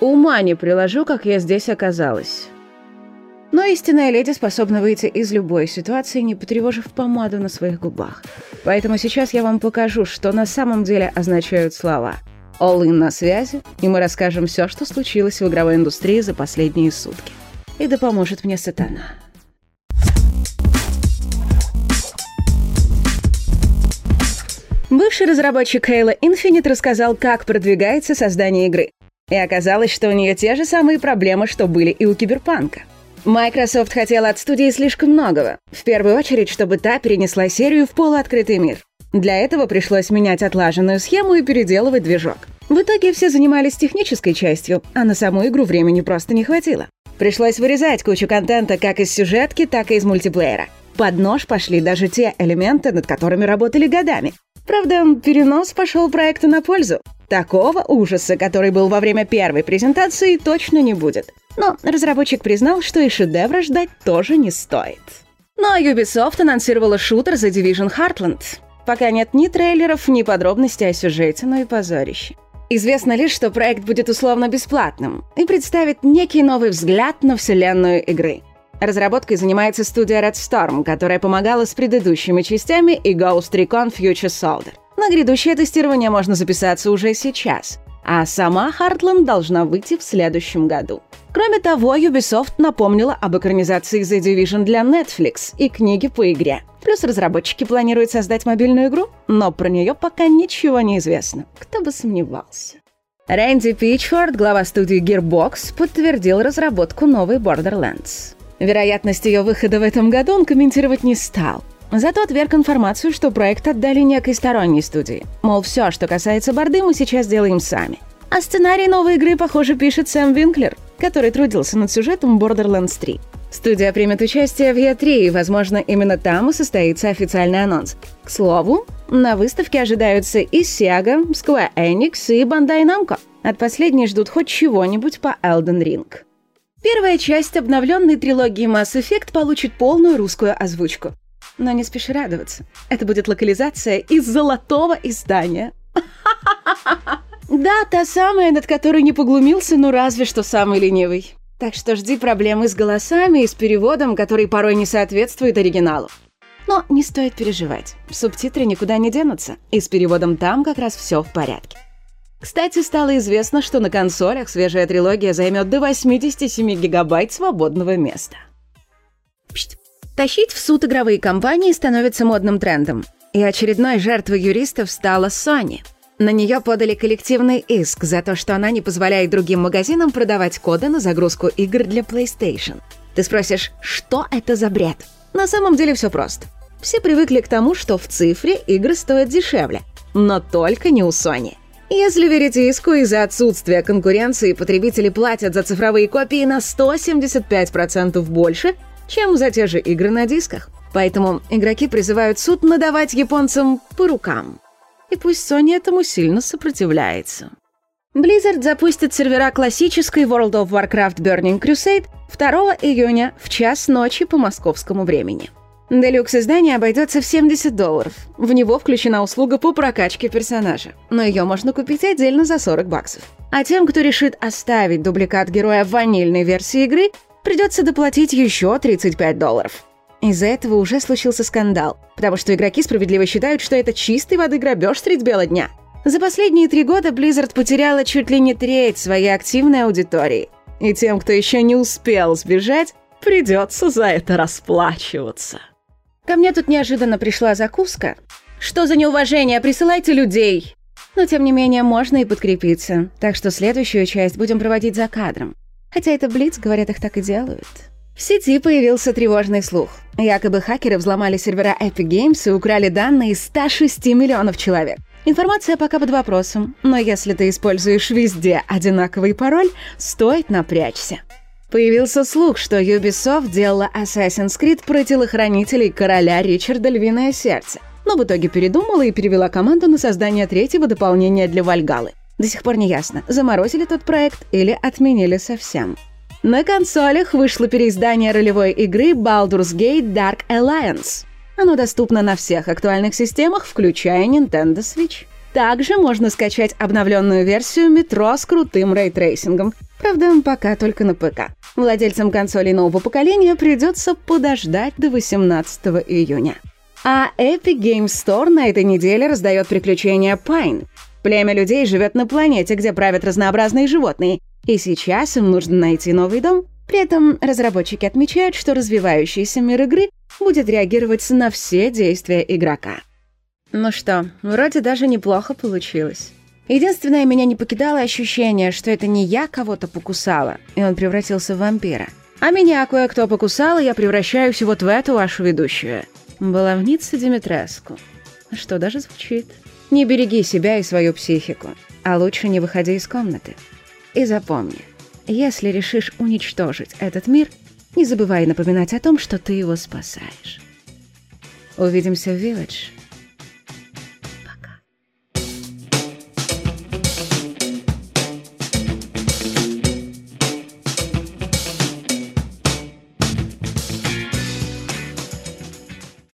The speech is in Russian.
Ума не приложу, как я здесь оказалась. Но истинная леди способна выйти из любой ситуации, не потревожив помаду на своих губах. Поэтому сейчас я вам покажу, что на самом деле означают слова. All in на связи, и мы расскажем все, что случилось в игровой индустрии за последние сутки. И да поможет мне сатана. Бывший разработчик Halo Infinite рассказал, как продвигается создание игры. И оказалось, что у нее те же самые проблемы, что были и у Киберпанка. Microsoft хотела от студии слишком многого. В первую очередь, чтобы та перенесла серию в полуоткрытый мир. Для этого пришлось менять отлаженную схему и переделывать движок. В итоге все занимались технической частью, а на саму игру времени просто не хватило. Пришлось вырезать кучу контента как из сюжетки, так и из мультиплеера. Под нож пошли даже те элементы, над которыми работали годами. Правда, перенос пошел проекту на пользу. Такого ужаса, который был во время первой презентации, точно не будет. Но разработчик признал, что и шедевра ждать тоже не стоит. Но Ubisoft анонсировала шутер The Division Heartland. Пока нет ни трейлеров, ни подробностей о сюжете, но и позорище. Известно лишь, что проект будет условно бесплатным и представит некий новый взгляд на вселенную игры. Разработкой занимается студия Red Storm, которая помогала с предыдущими частями и Ghost Recon Future Soldier. На грядущее тестирование можно записаться уже сейчас, а сама Heartland должна выйти в следующем году. Кроме того, Ubisoft напомнила об экранизации The Division для Netflix и книги по игре. Плюс разработчики планируют создать мобильную игру, но про нее пока ничего не известно. Кто бы сомневался. Рэнди Пичфорд, глава студии Gearbox, подтвердил разработку новой Borderlands. Вероятность ее выхода в этом году он комментировать не стал. Зато отверг информацию, что проект отдали некой сторонней студии. Мол, все, что касается борды, мы сейчас делаем сами. А сценарий новой игры, похоже, пишет Сэм Винклер, который трудился над сюжетом Borderlands 3. Студия примет участие в E3, и, возможно, именно там и состоится официальный анонс. К слову, на выставке ожидаются и Sega, Square Enix и Bandai Namco. От последней ждут хоть чего-нибудь по Elden Ring. Первая часть обновленной трилогии Mass Effect получит полную русскую озвучку. Но не спеши радоваться. Это будет локализация из золотого издания. Да, та самая, над которой не поглумился, ну разве что самый ленивый. Так что жди проблемы с голосами и с переводом, который порой не соответствует оригиналу. Но не стоит переживать. Субтитры никуда не денутся, и с переводом там как раз все в порядке. Кстати, стало известно, что на консолях свежая трилогия займет до 87 гигабайт свободного места. Пшт. Тащить в суд игровые компании становится модным трендом. И очередной жертвой юристов стала Sony. На нее подали коллективный иск за то, что она не позволяет другим магазинам продавать коды на загрузку игр для PlayStation. Ты спросишь, что это за бред? На самом деле все просто. Все привыкли к тому, что в цифре игры стоят дешевле. Но только не у Sony. Если верить иску, из-за отсутствия конкуренции потребители платят за цифровые копии на 175% больше, чем за те же игры на дисках. Поэтому игроки призывают суд надавать японцам по рукам. И пусть Sony этому сильно сопротивляется. Blizzard запустит сервера классической World of Warcraft Burning Crusade 2 июня в час ночи по московскому времени. Делюкс издание обойдется в 70 долларов. В него включена услуга по прокачке персонажа, но ее можно купить отдельно за 40 баксов. А тем, кто решит оставить дубликат героя в ванильной версии игры, придется доплатить еще 35 долларов. Из-за этого уже случился скандал, потому что игроки справедливо считают, что это чистой воды грабеж средь бела дня. За последние три года Blizzard потеряла чуть ли не треть своей активной аудитории. И тем, кто еще не успел сбежать, придется за это расплачиваться. Ко мне тут неожиданно пришла закуска. Что за неуважение? Присылайте людей! Но, тем не менее, можно и подкрепиться. Так что следующую часть будем проводить за кадром. Хотя это Блиц, говорят, их так и делают. В сети появился тревожный слух. Якобы хакеры взломали сервера Epic Games и украли данные 106 миллионов человек. Информация пока под вопросом, но если ты используешь везде одинаковый пароль, стоит напрячься. Появился слух, что Ubisoft делала Assassin's Creed про телохранителей короля Ричарда Львиное Сердце, но в итоге передумала и перевела команду на создание третьего дополнения для Вальгалы. До сих пор не ясно, заморозили тот проект или отменили совсем. На консолях вышло переиздание ролевой игры Baldur's Gate Dark Alliance. Оно доступно на всех актуальных системах, включая Nintendo Switch. Также можно скачать обновленную версию метро с крутым ray tracing ом, Правда, пока только на ПК. Владельцам консолей нового поколения придется подождать до 18 июня. А Epic Games Store на этой неделе раздает приключения Pine. Племя людей живет на планете, где правят разнообразные животные, и сейчас им нужно найти новый дом. При этом разработчики отмечают, что развивающийся мир игры будет реагировать на все действия игрока. Ну что, вроде даже неплохо получилось. Единственное, меня не покидало ощущение, что это не я кого-то покусала, и он превратился в вампира. А меня кое-кто покусал, и я превращаюсь вот в эту вашу ведущую. Баловница Димитреску. Что даже звучит. Не береги себя и свою психику, а лучше не выходи из комнаты. И запомни, если решишь уничтожить этот мир, не забывай напоминать о том, что ты его спасаешь. Увидимся в Village.